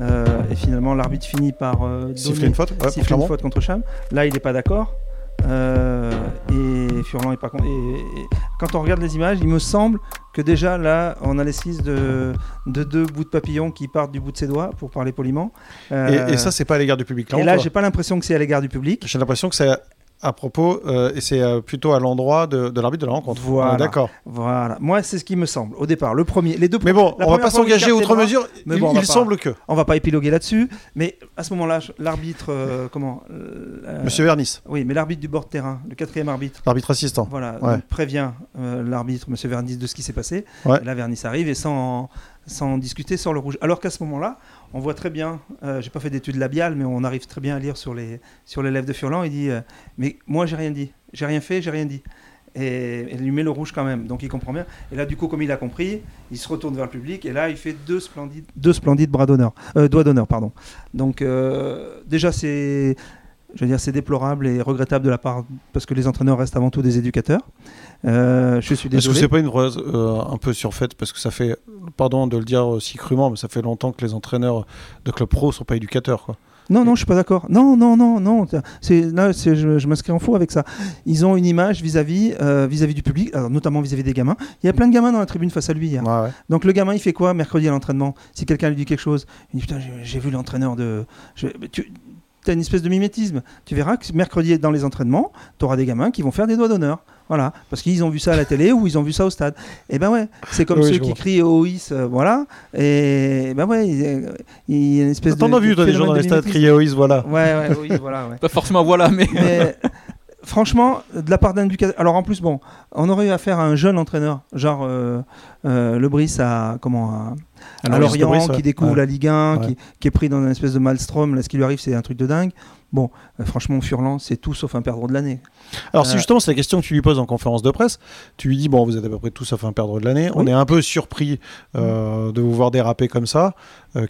Speaker 3: Euh, et finalement, l'arbitre finit par
Speaker 1: siffler une faute,
Speaker 3: une faute contre Cham. Là, il n'est pas d'accord. et Furlan est pas et, quand on regarde les images, il me semble que déjà là, on a l'esquisse de, de, deux bouts de papillon qui partent du bout de ses doigts, pour parler poliment.
Speaker 1: et, ça, c'est pas à l'égard du public.
Speaker 3: et là, j'ai pas l'impression que c'est à l'égard du public.
Speaker 1: J'ai l'impression que c'est à propos, euh, et c'est euh, plutôt à l'endroit de, l'arbitre de la rencontre.
Speaker 3: Voilà.
Speaker 1: D'accord.
Speaker 3: Voilà. Moi, c'est ce qui me semble. Au départ, le premier, les deux.
Speaker 1: Mais bon, on va pas s'engager outre mesure. Mais bon, il, semble que.
Speaker 3: On va pas épiloguer là-dessus. Mais à ce moment-là, l'arbitre, euh, comment
Speaker 1: Monsieur Vernis.
Speaker 3: Oui, mais l'arbitre du bord de terrain, le quatrième arbitre.
Speaker 1: L'arbitre assistant.
Speaker 3: Voilà. prévient l'arbitre, Monsieur Vernis, de ce qui s'est passé. Ouais. là, Vernis arrive et sans sans discuter, sans le rouge. Alors qu'à ce moment-là, on voit très bien, euh, j'ai pas fait d'études labiales, mais on arrive très bien à lire sur les, lèvres de Furlan, il dit euh, Mais moi, j'ai rien dit, j'ai rien fait, j'ai rien dit. Et il lui met le rouge quand même, donc il comprend bien. Et là, du coup, comme il a compris, il se retourne vers le public, et là, il fait deux splendides, deux splendides bras d'honneur, euh, doigts d'honneur, pardon. Donc, déjà, c'est je veux dire, c'est déplorable et regrettable de la part, parce que les entraîneurs restent avant tout des éducateurs. Euh, je suis désolé.
Speaker 1: Est-ce que c'est pas une phrase euh, un peu surfaite parce que ça fait, pardon de le dire aussi crûment, mais ça fait longtemps que les entraîneurs de club pro sont pas éducateurs, quoi.
Speaker 3: Non, non, je suis pas d'accord. Non, non, non, non. C'est là, je, je m'inscris en faux avec ça. Ils ont une image vis-à-vis, euh, vis-à-vis du public, notamment vis-à-vis des gamins. Il y a plein de gamins dans la tribune face à lui. Hier. Donc le gamin, il fait quoi mercredi à l'entraînement? Si quelqu'un lui dit quelque chose, il dit putain, j'ai vu l'entraîneur de. tu tu as une espèce de mimétisme. Tu verras que mercredi, dans les entraînements, tu auras des gamins qui vont faire des doigts d'honneur. Voilà, parce qu'ils ont vu ça à la télé ou ils ont vu ça au stade. Et ben ouais, c'est comme ceux qui crient OIS, euh, voilà. Et ben ouais, il y a une espèce de.
Speaker 1: T'en as vu, toi, des gens dans les stades crier OIS, voilà.
Speaker 3: Ouais, ouais, voilà. [laughs]
Speaker 2: Pas forcément voilà, mais.
Speaker 3: Franchement, de la part d'un éducateur. Alors en plus, bon, on aurait eu affaire à un jeune entraîneur, genre euh, euh, Le Brice à. Comment à Lorient, qui découvre la Ligue 1, qui, est pris dans une espèce de maelstrom. Là, ce qui lui arrive, c'est un truc de dingue. Bon, euh, franchement, Furlan, c'est tout sauf un perdreau de l'année.
Speaker 1: Alors, si euh, justement, c'est la question que tu lui poses en conférence de presse, tu lui dis Bon, vous êtes à peu près tout sauf un perdreau de l'année. On est un peu surpris de vous voir déraper comme ça.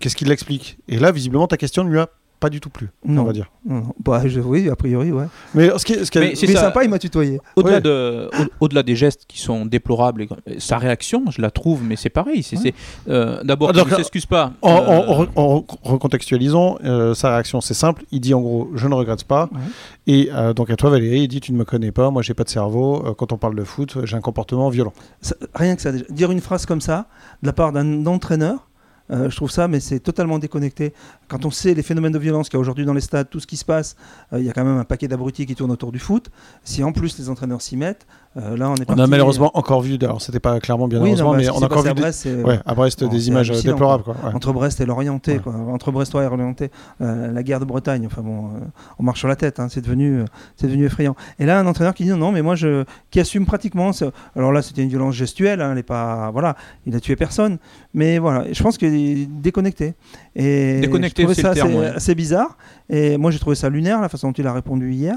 Speaker 1: Qu'est-ce qu'il l'explique Et là, visiblement, ta question ne lui a pas du tout plu,
Speaker 3: Non.
Speaker 1: on va dire.
Speaker 3: Non, non. Bah, je- oui, a priori, ouais.
Speaker 1: Mais ce qui est, ce qui est-
Speaker 2: Mais c'est
Speaker 3: C'est
Speaker 2: ça.
Speaker 3: sympa, il m'a tutoyé.
Speaker 2: Au-delà
Speaker 1: Ouais.
Speaker 2: de, au- au-delà des gestes qui sont déplorables, et- sa réaction, je la trouve, mais c'est pareil. C'est,
Speaker 3: Ouais.
Speaker 2: c'est, euh, d'abord,
Speaker 1: Ah,
Speaker 2: il ne s'excuse pas.
Speaker 1: En,
Speaker 2: Euh,
Speaker 1: en- en recontextualisant, euh, sa réaction c'est simple. Il dit en gros, je ne regrette pas.
Speaker 3: Ouais.
Speaker 1: Et euh, donc à toi Valérie, il dit, tu ne me connais pas, moi j'ai pas de cerveau. Quand on parle de foot, j'ai un comportement violent.
Speaker 3: Ça- rien que ça, déjà. Dire une phrase comme ça, de la part d'un entraîneur, euh, je trouve ça, mais c'est totalement déconnecté. Quand on sait les phénomènes de violence qu'il y a aujourd'hui dans les stades, tout ce qui se passe, euh, il y a quand même un paquet d'abrutis qui tournent autour du foot. Si en plus les entraîneurs s'y mettent, euh, là on est
Speaker 1: On
Speaker 3: parti-
Speaker 1: a malheureusement encore vu, alors c'était pas clairement bien
Speaker 3: oui,
Speaker 1: heureusement,
Speaker 3: non, bah,
Speaker 1: mais on a encore vu
Speaker 3: à
Speaker 1: des-
Speaker 3: Brest, c'est-
Speaker 1: ouais, à Brest
Speaker 3: Bon,
Speaker 1: des
Speaker 3: c'est
Speaker 1: images euh, déplorables. Quoi. Ouais.
Speaker 3: entre Brest et l'Orienté,
Speaker 1: Ouais.
Speaker 3: quoi. entre Brestois et l'Orienté, euh, la guerre de Bretagne. Enfin bon, euh, on marche sur la tête. hein, c'est devenu, euh, c'est devenu effrayant. Et là, un entraîneur qui dit non, non, mais moi je, qui assume pratiquement. ce- Alors là, c'était une violence gestuelle. hein, elle est pas, voilà, il a tué personne. Mais voilà, je pense qu'il est déconnecté. Et
Speaker 2: Déconnecté,
Speaker 3: je trouvais
Speaker 2: c'est
Speaker 3: ça
Speaker 2: terme,
Speaker 3: assez bizarre. Et moi, j'ai trouvé ça lunaire la façon dont il a répondu hier.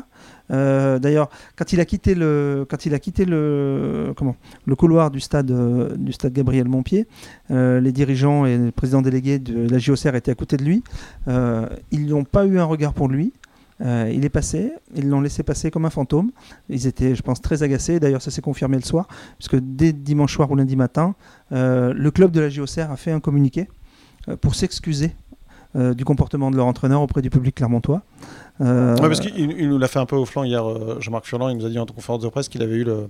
Speaker 3: Euh, D'ailleurs, quand il a quitté le, quand il a quitté le, couloir du stade, euh, du stade Gabriel Montpied, euh, les dirigeants et le président délégué de la JOCR étaient à côté de lui. Ils n'ont pas eu un regard pour lui. Il est passé, ils l'ont laissé passer comme un fantôme. Ils étaient, je pense, très agacés. D'ailleurs, ça s'est confirmé le soir, puisque dès dimanche soir ou lundi matin, le club de la JOCR a fait un communiqué pour s'excuser euh, du comportement de leur entraîneur auprès du public clermontois. Euh,
Speaker 1: Ouais, parce qu'il il nous l'a fait un peu au flanc hier, euh, Jean-Marc Furlan. Il nous a dit en conférence de presse qu'il avait eu le,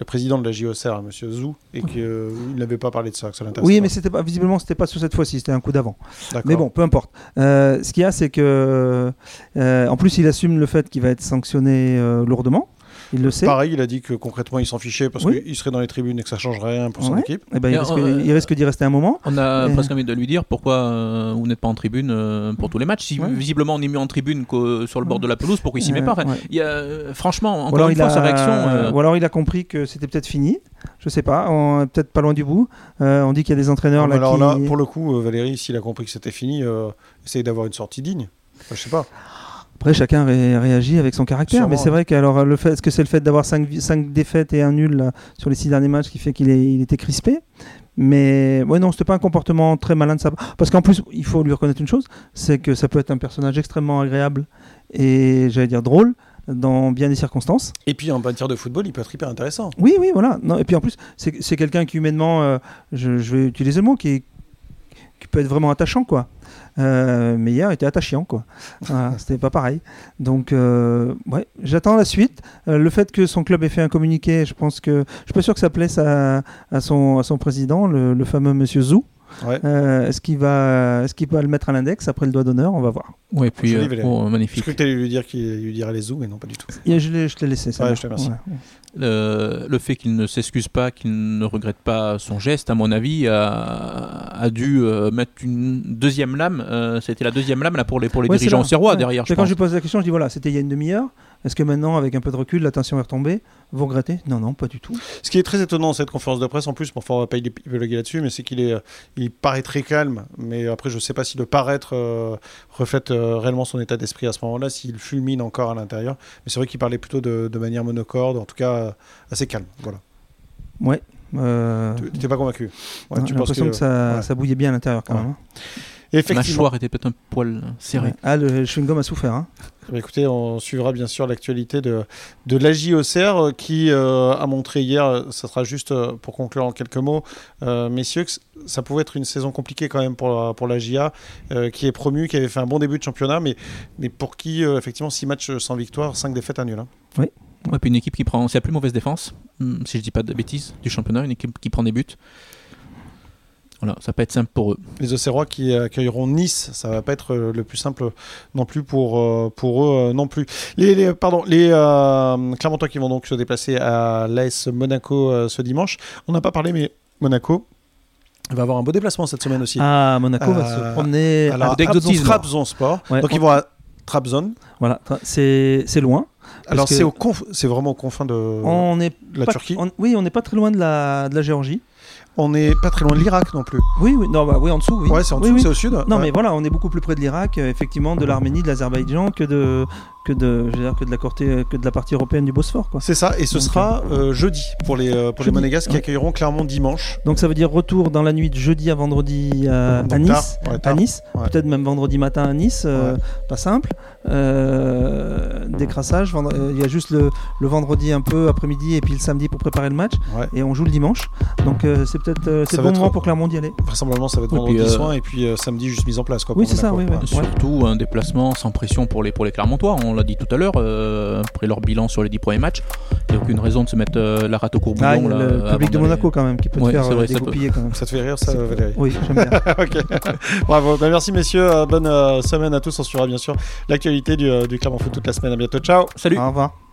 Speaker 1: le président de la JOCR, M. Zou, et qu'il n'avait pas parlé de ça, que ça l'intéressait
Speaker 3: oui, mais c'était pas, visiblement, c'était pas sur cette fois-ci, c'était un coup d'avant. Mais bon, peu importe. Euh, ce qu'il y a, c'est que, en plus, il assume le fait qu'il va être sanctionné lourdement. Il le sait.
Speaker 1: Pareil, il a dit que concrètement il s'en fichait parce
Speaker 3: Oui.
Speaker 1: qu'il serait dans les tribunes et que ça changerait rien pour son
Speaker 3: Ouais.
Speaker 1: équipe.
Speaker 3: Eh ben, il,
Speaker 2: Mais,
Speaker 3: risque,
Speaker 2: euh,
Speaker 3: il risque d'y rester un moment.
Speaker 2: On a
Speaker 3: Et-
Speaker 2: presque envie de lui dire pourquoi euh, vous n'êtes pas en tribune euh, pour tous les matchs. Si
Speaker 3: Ouais.
Speaker 2: visiblement on est mieux en tribune que sur le bord de la pelouse, pourquoi il s'y met pas Enfin,
Speaker 3: ouais.
Speaker 2: il y a, Franchement, encore
Speaker 3: alors,
Speaker 2: une
Speaker 3: il
Speaker 2: fois,
Speaker 3: a,
Speaker 2: sa réaction. euh,
Speaker 3: ou alors il a compris que c'était peut-être fini. Je sais pas, on est peut-être pas loin du bout. Euh, on dit qu'il y a des entraîneurs là
Speaker 1: Alors
Speaker 3: qui.
Speaker 1: là, pour le coup, Valérie, s'il a compris que c'était fini, euh, essaye d'avoir une sortie digne. Enfin, je sais pas.
Speaker 3: Après, chacun ré- réagit avec son caractère.
Speaker 1: Sûrement,
Speaker 3: mais c'est vrai que alors, le fait, est-ce que c'est le fait d'avoir 5, défaites et un nul là, sur les 6 derniers matchs qui fait qu'il il était crispé? Mais ouais, non, c'était pas un comportement très malin de sa part. Parce qu'en plus, il faut lui reconnaître une chose c'est que ça peut être un personnage extrêmement agréable et, j'allais dire, drôle dans bien des circonstances.
Speaker 1: Et puis en matière de football, il peut être hyper intéressant.
Speaker 3: Oui, oui, voilà. Non, et puis en plus, c'est c'est quelqu'un qui humainement, euh, je, je vais utiliser le mot, qui, est- qui peut être vraiment attachant, quoi. Euh, mais hier, il était attachant, quoi. Voilà, [laughs] C'était pas pareil. Donc, euh, ouais, j'attends la suite. Euh, le fait que son club ait fait un communiqué, je pense que je suis pas sûr que ça plaise à, à son, à son président, le, le fameux Monsieur Zou.
Speaker 1: Ouais.
Speaker 3: Euh, est-ce qu'il va, est-ce qu'il va le mettre à l'index après le doigt d'honneur? On va voir.
Speaker 2: Ouais, puis
Speaker 1: Joli,
Speaker 2: euh, oh,
Speaker 1: Je
Speaker 2: magnifique.
Speaker 1: crois que tu allais lui dire qu'il lui dirait les zoos, mais non, pas du tout.
Speaker 3: Et je l'ai, je t'ai laissé ça.
Speaker 1: Ouais, je te remercie.
Speaker 2: Le fait qu'il ne s'excuse pas, qu'il ne regrette pas son geste, à mon avis, a, a dû euh, mettre une deuxième lame. euh, C'était la deuxième lame là pour les pour les dirigeants serrois
Speaker 3: Ouais.
Speaker 2: derrière. Je
Speaker 3: quand
Speaker 2: pense.
Speaker 3: je lui pose la question, je dis voilà, c'était il y a une demi-heure. Est-ce que maintenant, avec un peu de recul, la tension est retombée? Vous regrettez? Non, non, pas du tout.
Speaker 1: Ce qui est très étonnant dans cette conférence de presse, en plus, bon, enfin, on va pas épiloguer là-dessus, mais c'est qu'il est, euh, il paraît très calme. Mais après, je sais pas si le paraître euh, reflète euh, réellement son état d'esprit à ce moment-là, s'il fulmine encore à l'intérieur. Mais c'est vrai qu'il parlait plutôt de, de manière monocorde, en tout cas euh, assez calme. Voilà.
Speaker 3: Ouais.
Speaker 1: Tu n'étais pas convaincu? Ouais,
Speaker 3: j'ai l'impression que, ça,
Speaker 1: ouais.
Speaker 3: ça bouillait bien à l'intérieur quand
Speaker 1: Ouais.
Speaker 3: même. hein.
Speaker 2: La mâchoire était peut-être un poil serré.
Speaker 3: Ouais. Ah, le chewing-gum a souffert. Hein.
Speaker 1: Bah, écoutez, on suivra bien sûr l'actualité de, de la JOCR euh, qui euh, a montré hier, euh, ça sera juste pour conclure en quelques mots, euh, messieurs, que ça pouvait être une saison compliquée quand même pour la, pour la JA, euh, qui est promue, qui avait fait un bon début de championnat, mais, mais pour qui, euh, effectivement, 6 matchs sans victoire, 5 défaites à nul. hein.
Speaker 2: Ouais, puis une équipe qui prend, c'est la plus mauvaise défense, hum, si je dis pas de bêtises, du championnat, une équipe qui prend des buts. Voilà, ça peut être simple pour eux.
Speaker 1: Les Auxerrois qui accueilleront Nice, ça va pas être euh, le plus simple non plus pour, euh, pour eux euh, non plus. Les, les- pardon, les euh, Clermontois qui vont donc se déplacer à l'AS Monaco euh, ce dimanche. On n'a pas parlé, mais Monaco va avoir un beau déplacement cette semaine aussi.
Speaker 3: Ah, Monaco va
Speaker 1: Euh,
Speaker 3: se promener.
Speaker 1: Alors,
Speaker 3: à-
Speaker 2: d'exotisme.
Speaker 1: Trabzonspor.
Speaker 3: Ouais.
Speaker 1: Donc ils vont à Trabzon.
Speaker 3: Voilà, c'est c'est loin.
Speaker 1: Alors c'est au conf- c'est vraiment aux confins de
Speaker 3: On est
Speaker 1: la
Speaker 3: pas-
Speaker 1: Turquie.
Speaker 3: on- oui, on n'est pas très loin de la, de la Géorgie.
Speaker 1: On n'est pas très loin de l'Irak non plus.
Speaker 3: Oui, oui, non, bah, oui, en dessous, oui.
Speaker 1: Ouais, c'est en dessous,
Speaker 3: oui.
Speaker 1: c'est au sud.
Speaker 3: Non,
Speaker 1: Ouais.
Speaker 3: mais voilà, on est beaucoup plus près de l'Irak, euh, effectivement, de l'Arménie, de l'Azerbaïdjan, que de, que de, je veux dire, que de la côté, que de la partie européenne du Bosphore, quoi.
Speaker 1: C'est ça, et ce
Speaker 3: Donc,
Speaker 1: sera euh, jeudi pour les, euh, pour les Monégasques qui accueilleront Clermont dimanche.
Speaker 3: Donc ça veut dire retour dans la nuit de jeudi à vendredi à, Nice,
Speaker 1: tard, ouais, tard.
Speaker 3: à Nice,
Speaker 1: Ouais.
Speaker 3: peut-être même vendredi matin à Nice, euh, pas simple. Euh, décrassage, vendre- euh, il y a juste le, le vendredi un peu après-midi et puis le samedi pour préparer le match
Speaker 1: Ouais.
Speaker 3: et on joue le dimanche. Donc euh, c'est peut-être euh, c'est le bon
Speaker 1: être-
Speaker 3: moment pour Clermont d'y aller.
Speaker 1: Vraisemblablement, ça va être vendredi
Speaker 2: puis, euh,
Speaker 1: soin et puis euh, samedi juste mise en place. Quoi,
Speaker 3: Oui, c'est ça, oui.
Speaker 2: Surtout un déplacement sans pression pour les, pour les Clermontois, on l'a dit tout à l'heure, euh, après leur bilan sur les 10 premiers matchs, il n'y a aucune raison de se mettre euh, la rate au courbouillon.
Speaker 3: Ah, il y a
Speaker 2: là,
Speaker 3: le public de Monaco quand même qui peut te faire
Speaker 2: c'est vrai,
Speaker 3: euh,
Speaker 2: ça peut.
Speaker 3: quand même.
Speaker 1: Ça te fait rire, ça, Valérie
Speaker 3: Oui, j'aime bien. [laughs]
Speaker 1: Bravo. Bah, merci messieurs, Euh, bonne euh, semaine à tous. On suivra bien sûr l'actualité du, euh, du Clermont Foot toute la semaine. À bientôt, ciao.
Speaker 2: Salut
Speaker 3: Au revoir.